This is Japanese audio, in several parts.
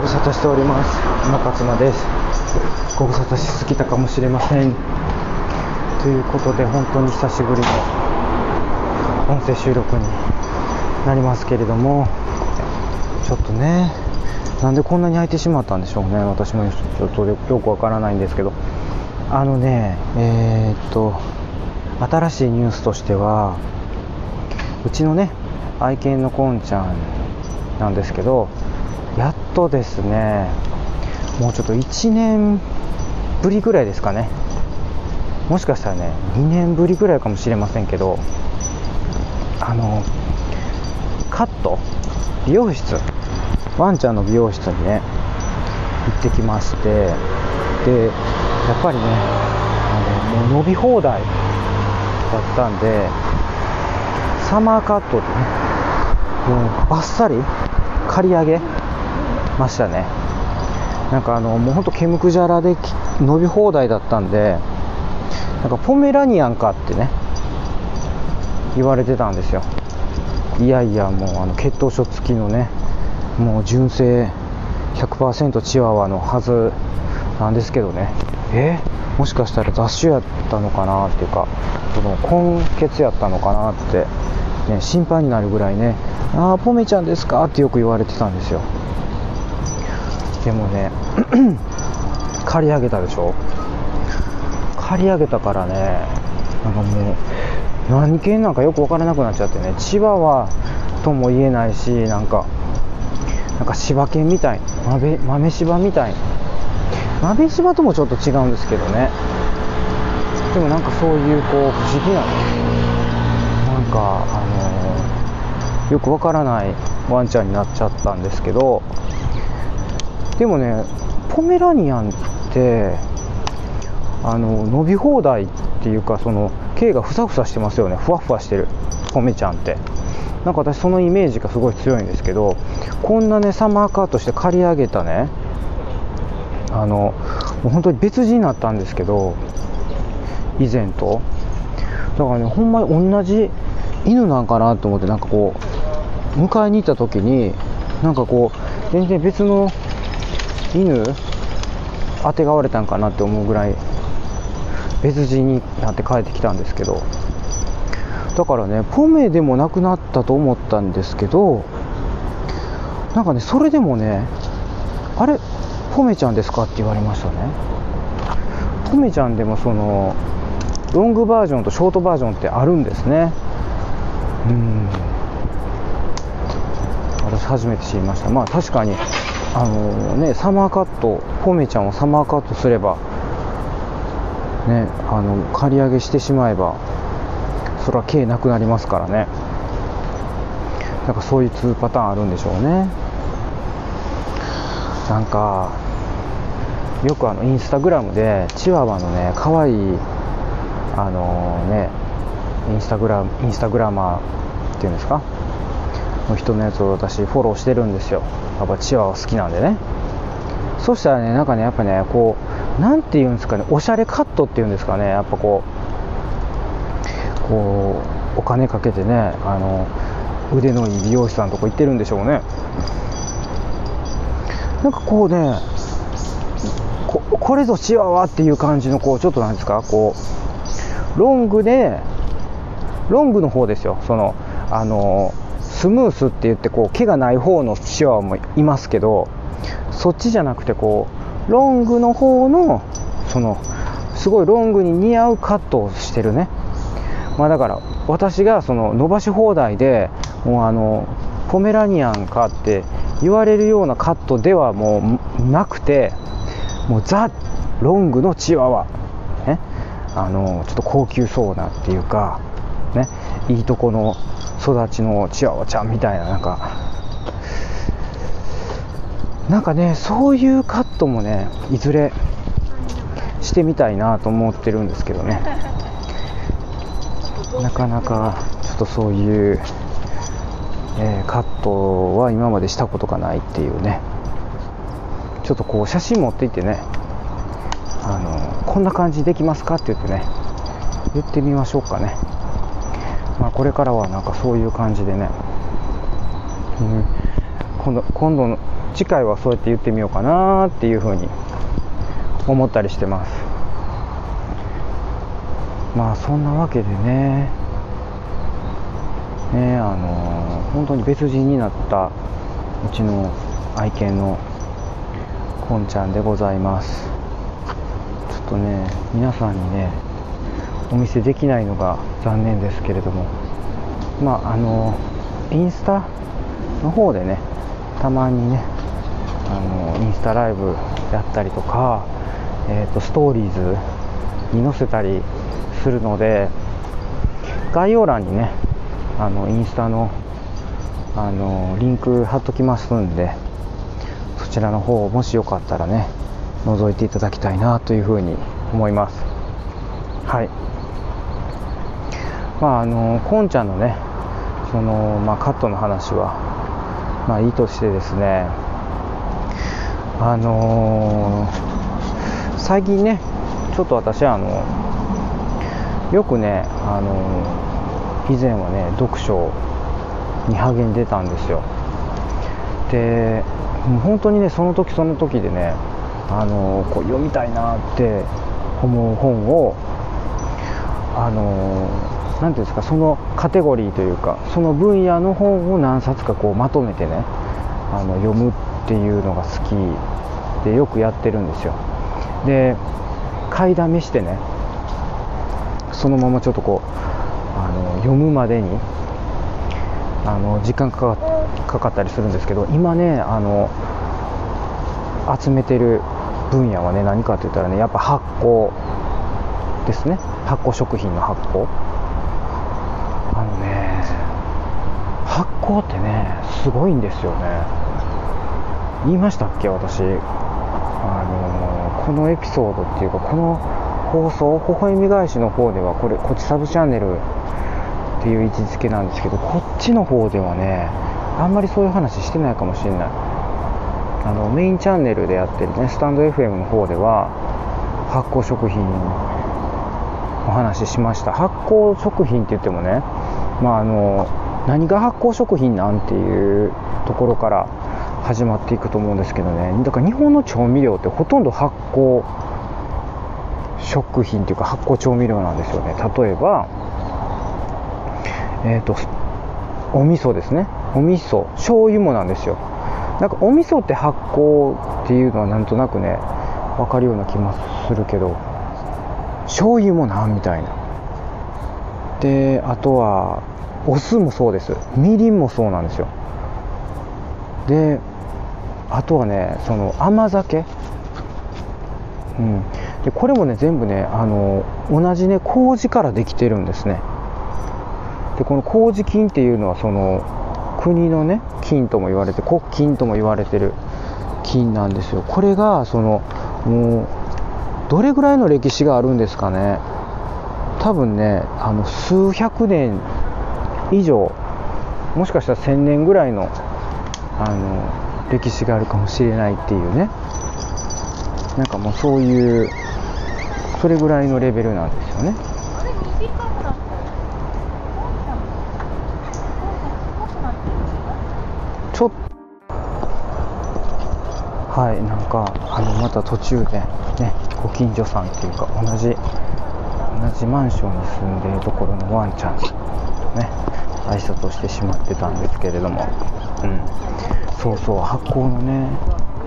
ご無沙汰しております。今勝間です。ご無沙汰しすぎたかもしれません。ということで本当に久しぶりの音声収録になりますけれども。ちょっとねなんでこんなに空いてしまったんでしょうね。私もちょっとよくわからないんですけど。あのねえー、っと新しいニュースとしてはうちのね愛犬のこんちゃんなんですけどとですね。もうちょっと1年ぶりぐらいですかね。もしかしたらね2年ぶりぐらいかもしれませんけどあのカット？美容室？ワンちゃんの美容室にね行ってきましてでやっぱりねあのもう伸び放題だったんでサマーカットでねもうバッサリ刈り上げましたね。なんかあのもうほんと毛むくじゃらで伸び放題だったんでなんかポメラニアンかってね言われてたんですよ。いやいやもうあの血統書付きのねもう純正100%チワワのはずなんですけどね。え？もしかしたら雑種やったのかなっていうかその根血やったのかなって、ね、心配になるぐらいねああポメちゃんですか？ってよく言われてたんですよ。でもね 刈り上げたでしょ？刈り上げたからねなんかもう何犬なんかよく分からなくなっちゃってね。千葉はとも言えないしなんかなんか柴犬みたい豆豆柴みたい豆柴ともちょっと違うんですけどね。でもなんかそういうこう不思議ななんかあのー、よくわからないワンちゃんになっちゃったんですけどでもねポメラニアンってあの伸び放題っていうかその毛がふさふさしてますよね。ふわふわしてる。ポメちゃんって。なんか私そのイメージがすごい強いんですけどこんなねサマーカートして刈り上げたねあのもう本当に別人になったんですけど以前と。だからねほんまに同じ犬なんかなと思ってなんかこう迎えに行った時になんかこう全然別の犬あてがわれたんかなって思うぐらい別人になって帰ってきたんですけど。だからねポメでもなくなったと思ったんですけどなんかねそれでもねあれポメちゃんですかって言われましたね。ポメちゃんでもそのロングバージョンとショートバージョンってあるんですね。うん。私初めて知りました。まあ確かにあのねサマーカットポメちゃんをサマーカットすればねあの刈り上げしてしまえばそれは毛なくなりますからね。なんかそういう2パターンあるんでしょうね。なんかよくあのインスタグラムでチワワのね可愛いあのねインスタグラインスタグラマーっていうんですか？の人のやつを私フォローしてるんですよ。やっぱチワワ好きなんでね。そしたらねなんかねやっぱねこうなんていうんですかねおしゃれカットっていうんですかね。やっぱこうこうお金かけてねあの腕のいい美容師さんとこ行ってるんでしょうね。なんかこうねここれぞチワワっていう感じのこうちょっとなんですかこうロングでロングの方ですよ。そのあのスムースって言ってこう毛がない方のチワワもいますけどそっちじゃなくてこうロングの方のそのすごいロングに似合うカットをしてるね。まあだから私がその伸ばし放題でもうあのポメラニアンかって言われるようなカットではもうなくてもうザ・ロングのチワワ、ね、あのちょっと高級そうなっていうか、ね、いいとこの育ちのチワワちゃんみたいななんか。なんかねそういうカットもねいずれしてみたいなと思ってるんですけどね。なかなかちょっとそういう、えー、カットは今までしたことがないっていうね。ちょっとこう写真持っていってねあのこんな感じできますかって言ってね言ってみましょうかね。まあ、これからはなんかそういう感じでね、うん、今度今度の次回はそうやって言ってみようかなっていうふうに思ったりしてます。まあそんなわけでね。ねあの本当に別人になったうちの愛犬のこんちゃんでございます。ちょっとね皆さんにねお見せできないのが残念ですけれどもまああのインスタの方でねたまにねあのインスタライブやったりとか、えーと、ストーリーズに載せたりするので概要欄にねあのインスタのあのリンク貼っときますんでそちらの方もしよかったらね覗いていただきたいなというふうに思います。はい。まああのこんちゃんのねその、まあ、カットの話はまあいいとしてですね。あのー、最近ねちょっと私あのよくねあのー、以前はね読書に励んでたんですよ。でもう本当にねその時その時でねあのー、こう読みたいなって思う本をあの何ていうんですかそのカテゴリーというかその分野の本を何冊かこうまとめてねあの読むっていうのが好きでよくやってるんですよ。で買いだめしてねそのままちょっとこうあの読むまでにあの時間かかかったりするんですけど今ねあの集めてる分野はね何かって言ったらねやっぱ発酵ですね。発酵食品の発酵。あのね発酵ってねすごいんですよね。言いましたっけ私？あのこのエピソードっていうかこの放送微笑み返しの方ではこれこっちサブチャンネルっていう位置づけなんですけどこっちの方ではねあんまりそういう話してないかもしれない。あのメインチャンネルでやってるねスタンド FM の方では発酵食品お話ししました。発酵食品って言ってもねまああの何が発酵食品なんていうところから始まっていくと思うんですけどね。だから日本の調味料ってほとんど発酵食品っていうか発酵調味料なんですよね。例えばえ、ー、とお味噌ですね。お味噌。醤油もなんですよ。なんかお味噌って発酵っていうのはなんとなくね分かるような気もするけど醤油もなみたいな。であとはお酢もそうです。みりんもそうなんですよ。であとはねその甘酒。うん。でこれもね全部ねあの同じね麹からできてるんですね。でこの麹菌っていうのはその国のね菌とも言われて国菌とも言われてる菌なんですよ。これがそのもうどれぐらいの歴史があるんですかね。多分ねあの数百年以上もしかしたら1000年ぐらいのあの歴史があるかもしれないっていうね。なんかもうそういうそれぐらいのレベルなんですよね。ちょっとはいなんかあのまた途中でねご近所さんっていうか同じじマンションに住んでいるところのワンちゃんとね挨拶をしてしまってたんですけれども。うん。そうそう発酵のね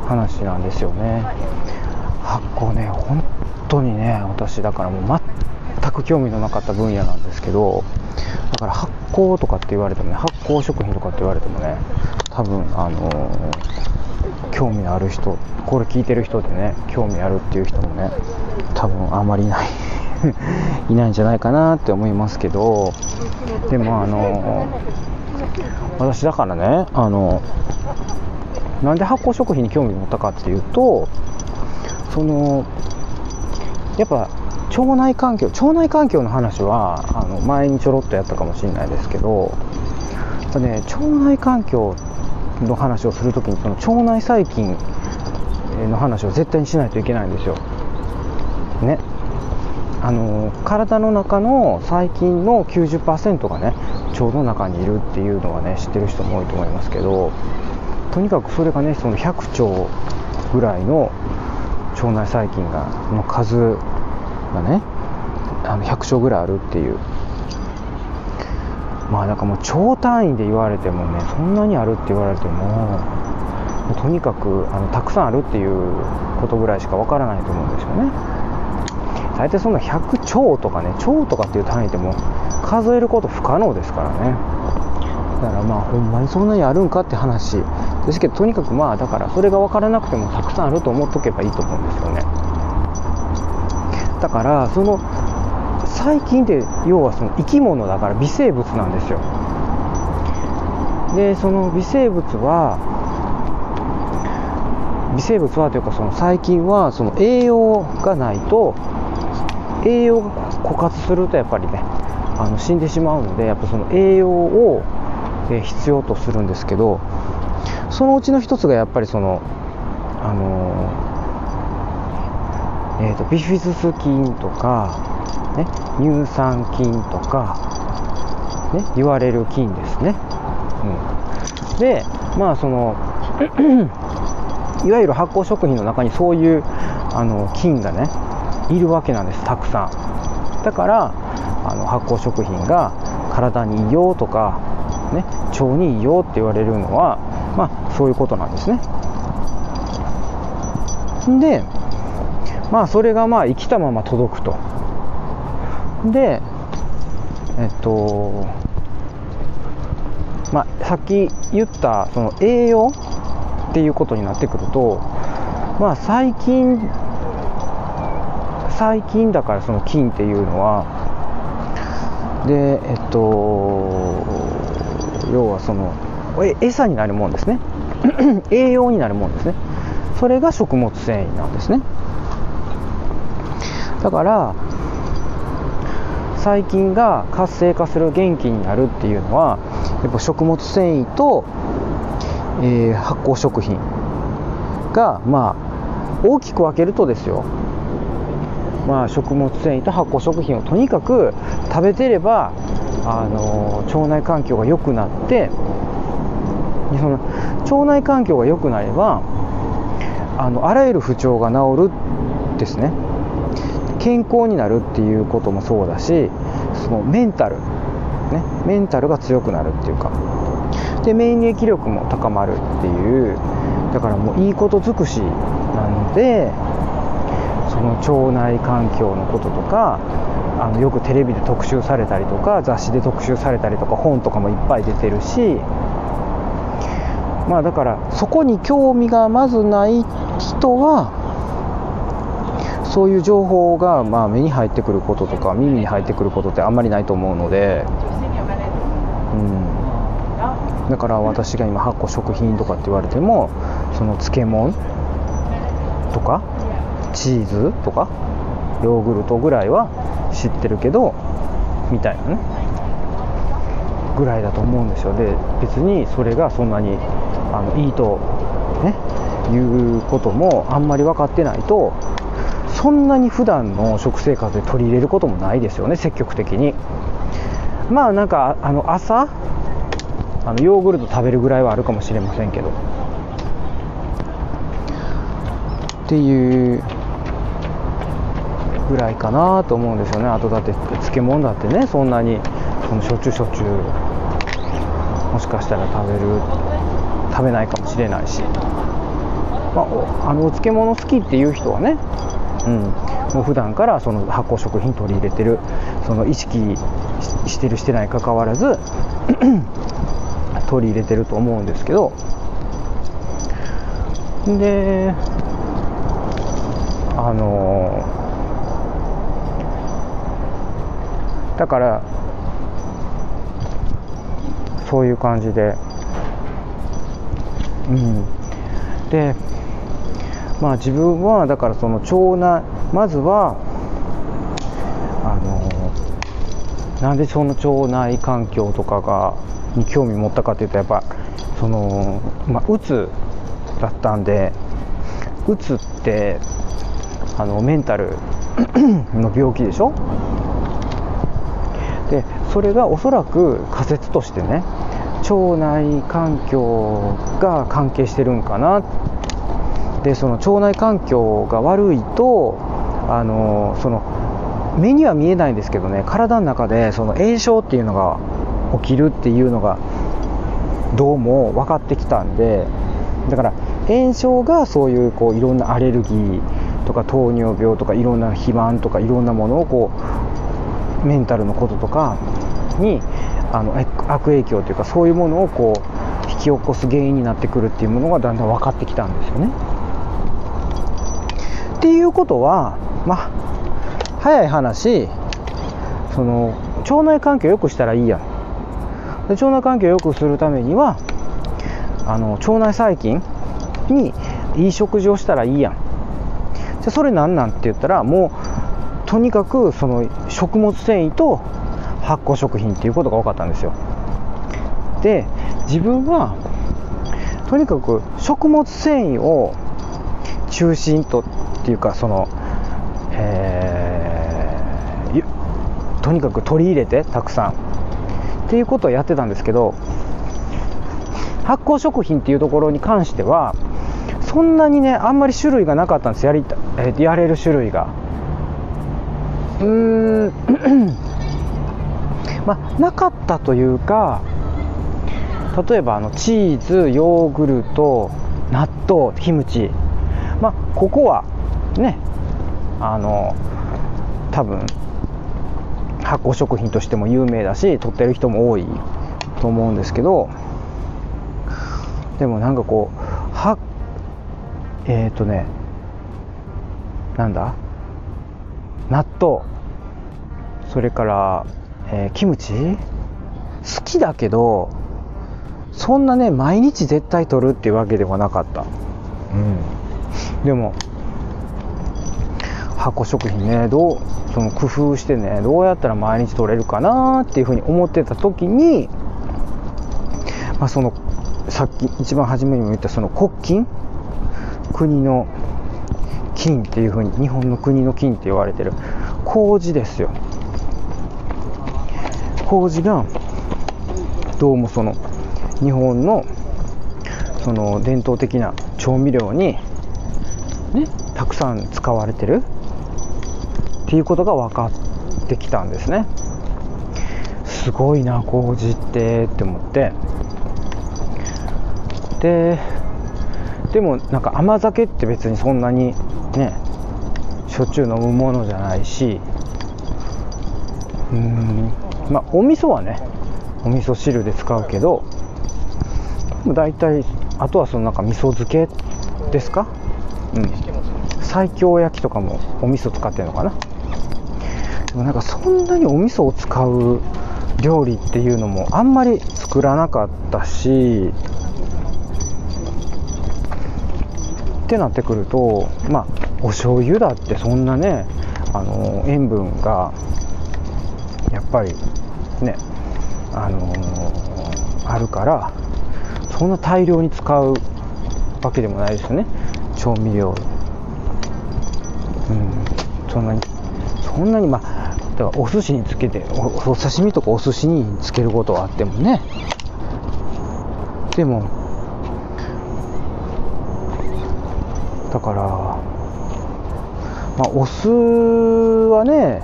話なんですよね。発酵ね本当にね私だからもう全く興味のなかった分野なんですけどだから発酵とかって言われてもね発酵食品とかって言われてもね多分あのー、興味ある人これ聞いてる人でね興味あるっていう人もね多分あまりない。いないんじゃないかなって思いますけどでもあの、私だからねあのなんで発酵食品に興味を持ったかっていうとそのやっぱ腸内環境腸内環境の話はあの前にちょろっとやったかもしれないですけどやね腸内環境の話をするときにその腸内細菌の話を絶対にしないといけないんですよ。ね。あの体の中の細菌の90%がね腸の中にいるっていうのはね知ってる人も多いと思いますけどとにかくそれがねその100兆ぐらいの腸内細菌がの数がねあの100兆ぐらいあるっていう。まあだかもう超単位で言われてもねそんなにあるって言われてもとにかくあのたくさんあるっていうことぐらいしかわからないと思うんですよね。大体そんな100兆とかね兆とかっていう単位でも数えること不可能ですからね。だからまあほんまにそんなにあるんかって話。ですけどとにかくまあだからそれが分からなくてもたくさんあると思っとけばいいと思うんですよね。だからその細菌って要はその生き物だから微生物なんですよ。でその微生物は微生物はというかその細菌はその栄養がないと栄養が枯渇するとやっぱりねあの死んでしまうのでやっぱその栄養を必要とするんですけどそのうちの一つがやっぱりそのあのえーと、ビフィズス菌とか、ね、乳酸菌とか、ね、言われる菌ですね、うん、でまあその いわゆる発酵食品の中にそういうあの菌がねいるわけなんですたくさん。だからあの発酵食品が体にいいよとか、ね、腸にいいよって言われるのは、まあ、そういうことなんですね。でまあそれがまあ生きたまま届くと。でえっとまあさっき言ったその栄養っていうことになってくるとまあ最近最近だからその菌っていうのはでえっと要はその餌になるもんですね。栄養になるもんですね。それが食物繊維なんですね。だから細菌が活性化する元気になるっていうのはやっぱ食物繊維と、えー、発酵食品がまあ大きく分けるとですよ。まあ、食物繊維と発酵食品をとにかく食べてればあの腸内環境が良くなってその腸内環境が良くなればあのあらゆる不調が治るですね。健康になるっていうこともそうだしそのメンタル、ね、メンタルが強くなるっていうか。で免疫力も高まるっていうだからもういいこと尽くしなのでの腸内環境のこととかあのよくテレビで特集されたりとか雑誌で特集されたりとか本とかもいっぱい出てるしまあだからそこに興味がまずない人はそういう情報がまあ目に入ってくることとか耳に入ってくることってあんまりないと思うので、うん、だから私が今発酵食品とかって言われてもその漬物とかチーズとかヨーグルトぐらいは知ってるけどみたいなね。ぐらいだと思うんですよ。で別にそれがそんなにあのいいとねいうこともあんまり分かってないとそんなに普段の食生活で取り入れることもないですよね積極的に。まあなんかあの朝あのヨーグルト食べるぐらいはあるかもしれませんけど。っていうぐらいかなと思うんですよね。あとだって漬物だってね。そんなにそのしょっちゅうしょっちゅうもしかしたら食べる食べないかもしれないし、まあ、おあのお漬物好きっていう人はねうん、もう普段からその発酵食品取り入れてるその意識してるしてないかかわらず取り入れてると思うんですけど。であのだからそういう感じで。うん。でまあ自分はだからその腸内まずはあのなんでその腸内環境とかがに興味持ったかというとやっぱそのまあうつだったんでうつってあのメンタルの病気でしょ？それがおそらく仮説としてね腸内環境が関係してるんかな。でその腸内環境が悪いとあのその目には見えないんですけどね体の中でその炎症っていうのが起きるっていうのがどうも分かってきたんでだから炎症がそういうこういろんなアレルギーとか糖尿病とかいろんな肥満とかいろんなものをこうメンタルのこととかにあの悪影響というかそういうものをこう引き起こす原因になってくるっていうものがだんだん分かってきたんですよね。っていうことはまあ早い話その腸内環境を良くしたらいいやんで腸内環境を良くするためにはあの腸内細菌にいい食事をしたらいいやんじゃそれなんなんって言ったらもうとにかくその食物繊維と発酵食品っていうことが分かったんですよ。で自分はとにかく食物繊維を中心とっていうかその、えー、とにかく取り入れてたくさん。っていうことをやってたんですけど発酵食品っていうところに関してはそんなにねあんまり種類がなかったんです。やりた、えやれる種類が。うーん。まあなかったというか例えばあのチーズヨーグルト納豆キムチ。まあここはねあの多分発酵食品としても有名だし取ってる人も多いと思うんですけどでもなんかこうはえっ、ー、とねなんだ？納豆。それから、えー、キムチ？好きだけどそんなね毎日絶対取るっていうわけではなかった。うん。でも発酵食品ねどうその工夫してねどうやったら毎日取れるかなっていうふうに思ってた時に、まあ、そのさっき一番初めにも言ったその国金？国の金っていうふうに日本の国の金って言われてる。麹ですよ。麹がどうもその日本のその伝統的な調味料にねたくさん使われてるっていうことが分かってきたんですね。すごいな麹ってって思って。ででもなんか甘酒って別にそんなにねしょっちゅう飲むものじゃないしうんまあお味噌はねお味噌汁で使うけど大体あとはそのなんか味噌漬けですか？うん。西京焼きとかもお味噌使ってるのかな？でもなんかそんなにお味噌を使う料理っていうのもあんまり作らなかったしってなってくるとまあお醤油だってそんなねあの塩分がやっぱりねあのあるからそんな大量に使うわけでもないですよね。調味料。うん。そんなにそんなにまあだからお寿司につけておお刺身とかお寿司につけることはあってもね。でもだからまあお酢はね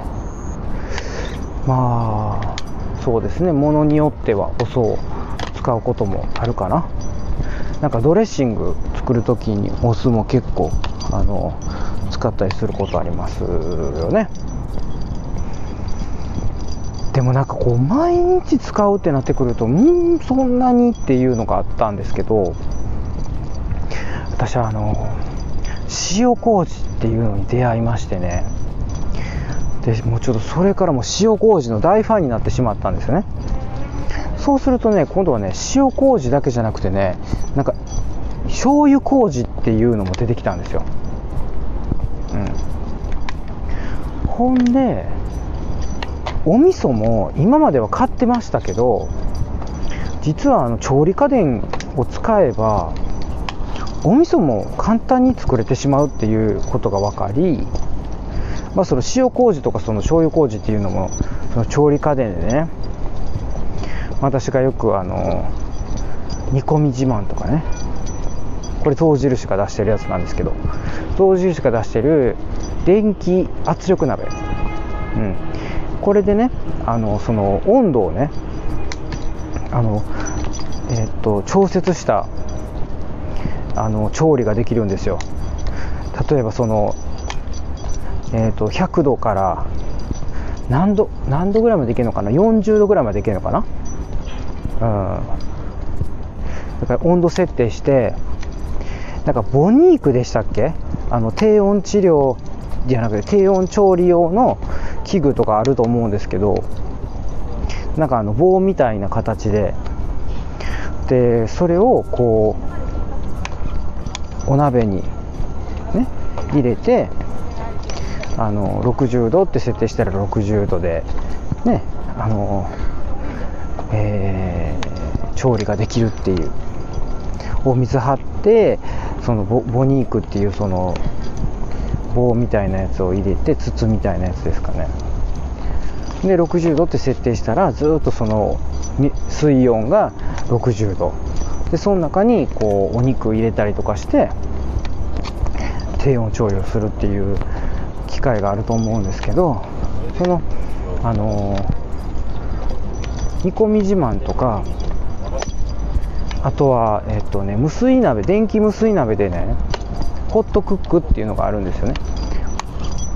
まあそうですね。ものによってはお酢を使うこともあるかな。なんかドレッシング作る時にお酢も結構あの使ったりすることありますよね。でもなんかこう毎日使うってなってくるとうんそんなにっていうのがあったんですけど私はあの塩麹っていうのに出会いましてね。でもうちょっとそれからも塩麹の大ファンになってしまったんですよね。そうするとね今度はね塩麹だけじゃなくてねなんか醤油麹っていうのも出てきたんですよ。うん。ほんでお味噌も今までは買ってましたけど実はあの調理家電を使えばお味噌も簡単に作れてしまうっていうことが分かり、まあ、その塩麹とかその醤油麹っていうのもその調理家電でね私がよくあの煮込み自慢とかねこれ象印が出してるやつなんですけど象印が出してる電気圧力鍋、うん、これでねあのその温度をねあのえー、っと調節したあの調理ができるんですよ。例えばその、えー、と100度から何度何度ぐらいまでいけるのかな？40度ぐらいまでいけるのかな？うん。だから温度設定してなんかボニークでしたっけ？あの低温治療じゃなくて低温調理用の器具とかあると思うんですけどなんかあの棒みたいな形ででそれをこうお鍋にね入れてあの60度って設定したら60度でねあの、えー、調理ができるっていう。お水張ってそのボボニークっていうその棒みたいなやつを入れて筒みたいなやつですかね。で60度って設定したらずっとその水温が60度。でその中にこうお肉入れたりとかして低温調理をするっていう機会があると思うんですけどそのあのー、煮込み自慢とかあとはえっとね無水鍋電気無水鍋でねホットクックっていうのがあるんですよね。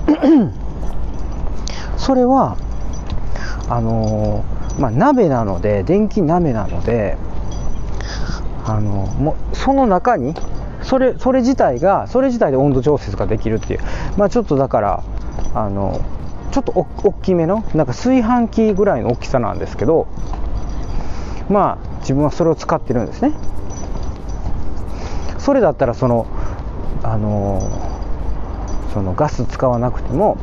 それはあのー、まあ、鍋なので電気鍋なのであのもその中にそれそれ自体がそれ自体で温度調節ができるっていう。まあちょっとだからあのちょっとお大きめのなんか炊飯器ぐらいの大きさなんですけどまあ自分はそれを使ってるんですね。それだったらそのあのそのガス使わなくても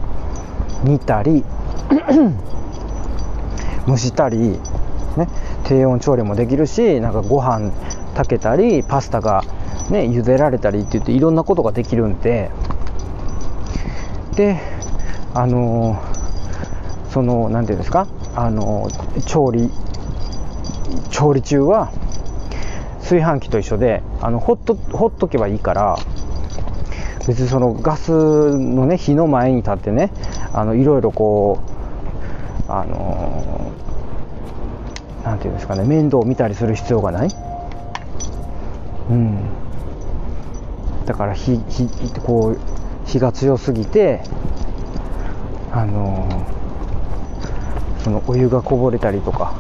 煮たり 蒸したり、ね、低温調理もできるしなんかご飯炊けたりパスタがね、茹でられたりって言っていろんなことができるんで。であのー、その何て言うんですかあのー、調理調理中は炊飯器と一緒であのほっとほっとけばいいから別にそのガスのね火の前に立ってねあのいろいろこうあの何、て言うんですかね面倒を見たりする必要がない。うん。だから火火こう火が強すぎてあのそのお湯がこぼれたりとか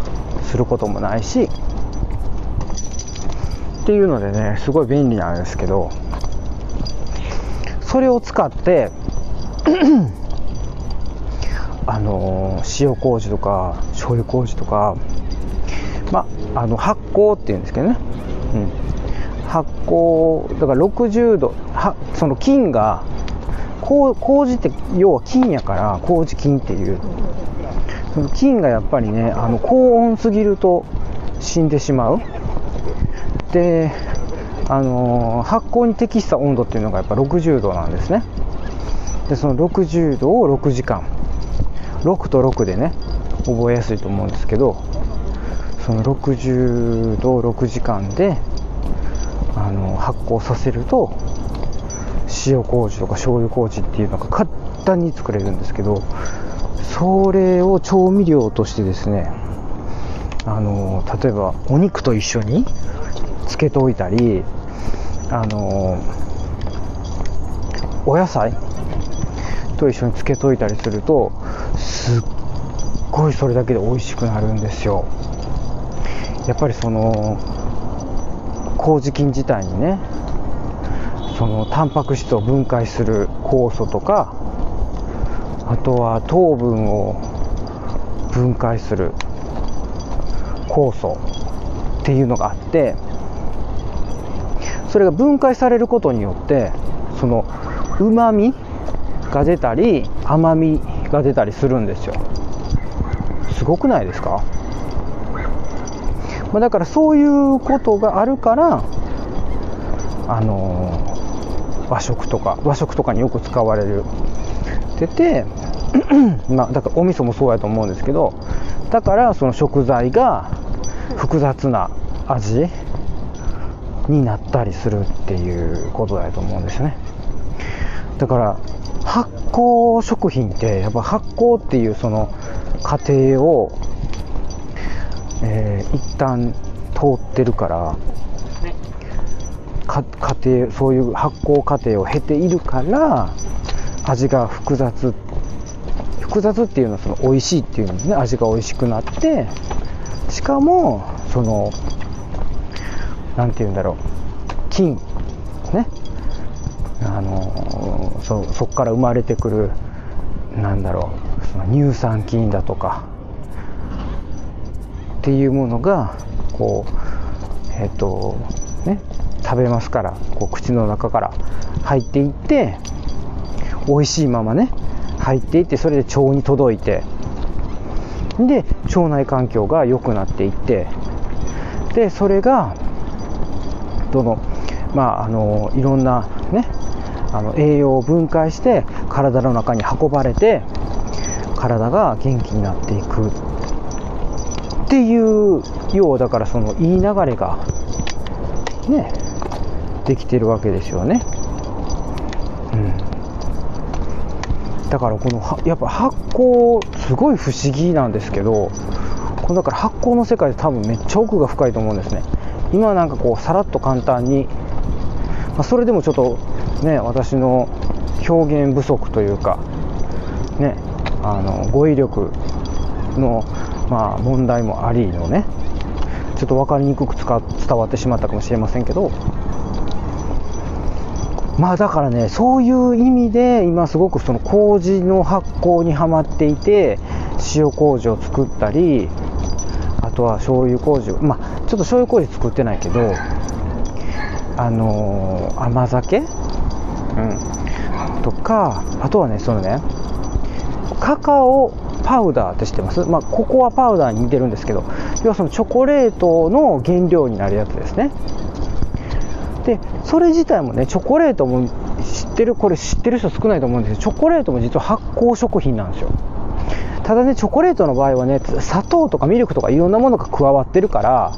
することもないしっていうのでねすごい便利なんですけどそれを使ってあの塩麹とか醤油麹とかまあの発酵っていうんですけどね、うん、発酵だから60度はその菌がこう麹って要は菌やから麹菌っていう。その菌がやっぱりねあの高温すぎると死んでしまう。であの発酵に適した温度っていうのがやっぱ60度なんですね。でその60度を6時間。6と6でね覚えやすいと思うんですけどその60度6時間であの発酵させると塩麹とか醤油麹っていうのが簡単に作れるんですけどそれを調味料としてですねあの例えばお肉と一緒につけておいたりあのお野菜と一緒につけといたりするとすっごいそれだけで美味しくなるんですよ。やっぱりその麹菌自体にねそのタンパク質を分解する酵素とかあとは糖分を分解する酵素っていうのがあってそれが分解されることによってそのうまみが出たり甘みが出たりするんですよ。すごくないですか？まあ、だからそういうことがあるからあの、和食とか和食とかによく使われる。っててまあだからお味噌もそうやと思うんですけどだからその食材が複雑な味になったりするっていうことだと思うんですよね。だから発酵食品ってやっぱ発酵っていうその過程を、えー、一旦通ってるから過程そういう発酵過程を経ているから味が複雑複雑っていうのはその美味しいっていうのですね。味が美味しくなってしかもその何て言うんだろう。菌ね。あのそそこから生まれてくるなんだろう。その乳酸菌だとかっていうものがこうえっ、ー、とね食べますからこう口の中から入っていって美味しいままね入っていってそれで腸に届いてで腸内環境が良くなっていってでそれがどのまああのいろんなねあの栄養を分解して体の中に運ばれて体が元気になっていく。っていうようだからそのいい流れがねできてるわけですよね。うん、だからこのやっぱ発酵すごい不思議なんですけどこのだから発酵の世界で多分めっちゃ奥が深いと思うんですね。今なんかこうさらっと簡単に、まあ、それでもちょっとね私の表現不足というかねあの語彙力の、まあ、問題もありのねちょっと分かりにくく伝わってしまったかもしれませんけどまあだからねそういう意味で今すごくその麹の発酵にはまっていて塩麹を作ったりあとは醤油麹まあちょっと醤油麹作ってないけどあのー、甘酒？うん。とかあとはねそのねカカオパウダーって知ってます、まあ、ココアパウダーに似てるんですけど要はそのチョコレートの原料になるやつですね。でそれ自体もねチョコレートも知ってるこれ知ってる人少ないと思うんですけどチョコレートも実は発酵食品なんですよ。ただねチョコレートの場合はね砂糖とかミルクとかいろんなものが加わってるから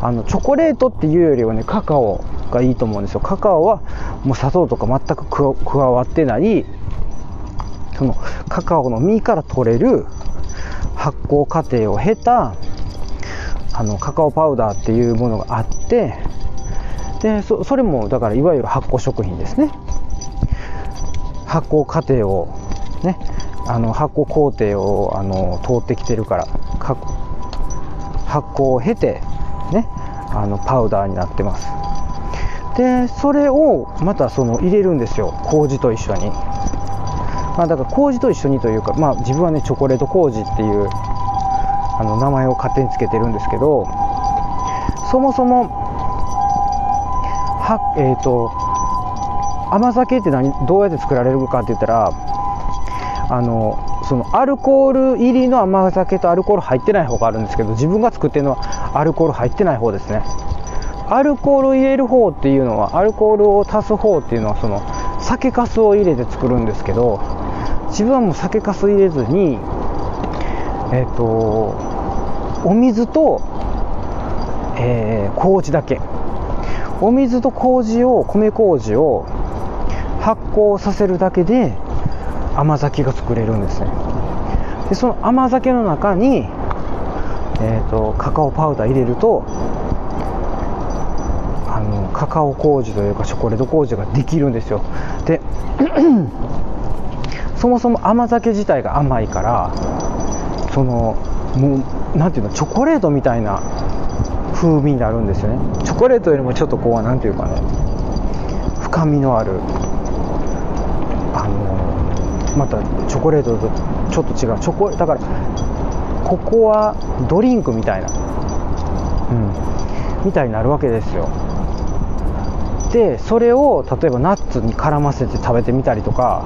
あのチョコレートっていうよりはねカカオがいいと思うんですよ。カカオはもう砂糖とか全く加わってないそのカカオの実から取れる発酵過程を経たあのカカオパウダーっていうものがあってでそれもだからいわゆる発酵食品ですね。発酵過程をねあの発酵工程をあの通ってきてるから発酵を経てねあのパウダーになってます。でそれをまたその入れるんですよ。麹と一緒に。まあ、だから麹と一緒にというか、まあ、自分はねチョコレート麹っていうあの名前を勝手につけてるんですけどそもそもはえっ、ー、と甘酒って何どうやって作られるかって言ったらあのそのアルコール入りの甘酒とアルコール入ってない方があるんですけど自分が作ってるのはアルコール入ってない方ですね。アルコール入れる方っていうのはアルコールを足す方っていうのはその酒粕を入れて作るんですけど自分はもう酒粕入れずにえっ、ー、とお水と、えー、麹だけ。お水と麹を米麹を発酵させるだけで甘酒が作れるんですね。でその甘酒の中に、えーと、カカオパウダー入れるとあのカカオ麹というかチョコレート麹ができるんですよ。でそもそも甘酒自体が甘いからそのもう何ていうのチョコレートみたいな風味になるんですよね。チョコレートよりもちょっとこう何ていうかね深みのあるあのまたチョコレートとちょっと違う。チョコだからここはドリンクみたいなうんみたいになるわけですよ。でそれを例えばナッツに絡ませて食べてみたりとか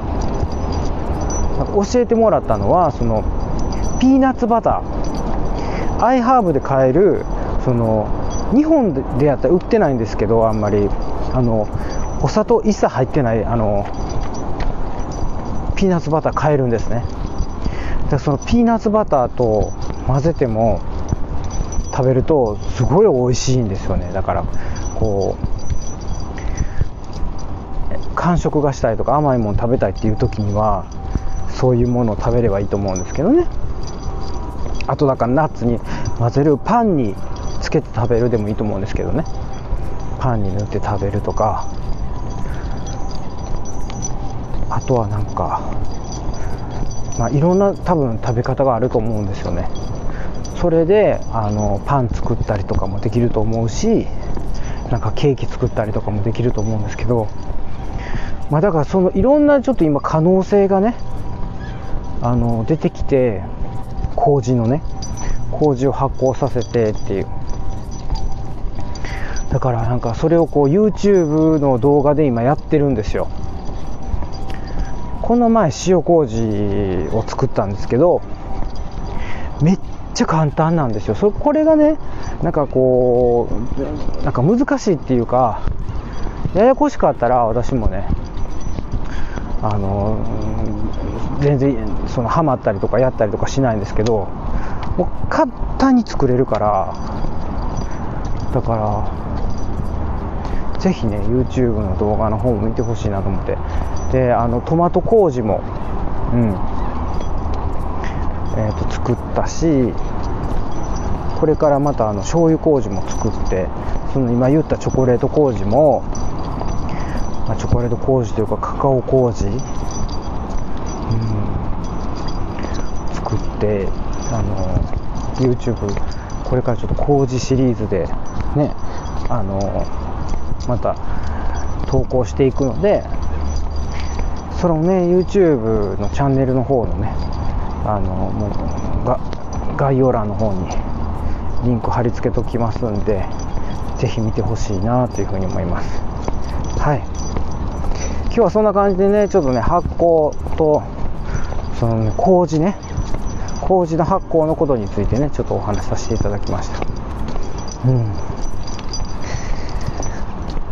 教えてもらったのはそのピーナッツバター。アイハーブで買えるその日本でやったら売ってないんですけどあんまりあのお砂糖一切入ってないあのピーナッツバター買えるんですね。でそのピーナッツバターと混ぜても食べるとすごい美味しいんですよね。だからこう間食がしたいとか甘いもの食べたいっていう時にはそういうものを食べればいいと思うんですけどね。あとだからナッツに混ぜるパンにつけて食べるでもいいと思うんですけどね。パンに塗って食べるとか。あとはなんかまあいろんな多分食べ方があると思うんですよね。それであのパン作ったりとかもできると思うしなんかケーキ作ったりとかもできると思うんですけど。まあだからそのいろんなちょっと今可能性がねあの出てきて麹のね麹を発酵させてっていう。だからなんかそれをこう YouTube の動画で今やってるんですよ。この前塩麹を作ったんですけどめっちゃ簡単なんですよ。そこれがねなんかこうなんか難しいっていうかややこしかったら私もねあの全然そのハマったりとかやったりとかしないんですけどもう簡単に作れるからだからぜひね YouTube の動画の方も見てほしいなと思って。であのトマト麹もうん。えー、と作ったしこれからまたあの醤油麹も作ってその今言ったチョコレート麹も、まあ、チョコレート麹というかカカオ麹、ってあの YouTube これからちょっと麹シリーズでねあのまた投稿していくのでそのね YouTube のチャンネルの方のねあのもうが概要欄の方にリンク貼り付けときますんでぜひ見てほしいなというふうに思います。はい。今日はそんな感じでねちょっとね発酵とそのね麹ね麹の発酵のことについてねちょっとお話しさせていただきました。うん。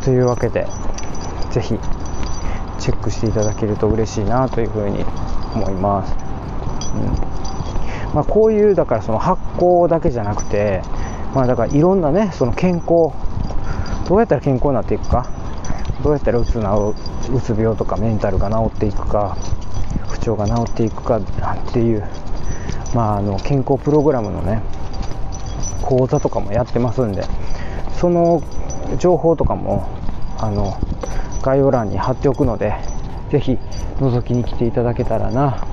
というわけでぜひチェックしていただけると嬉しいなというふうに思います、うん。まあ、こういうだからその発酵だけじゃなくてまあだからいろんなねその健康どうやったら健康になっていくかどうやったらうつなううつ病とかメンタルが治っていくか不調が治っていくかっていうまあ、あの健康プログラムのね講座とかもやってますんでその情報とかもあの概要欄に貼っておくのでぜひ覗きに来ていただけたらな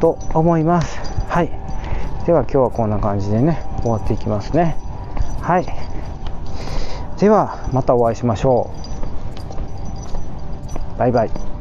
と思います。はい。では今日はこんな感じでね終わっていきますね。はい。ではまたお会いしましょう。バイバイ。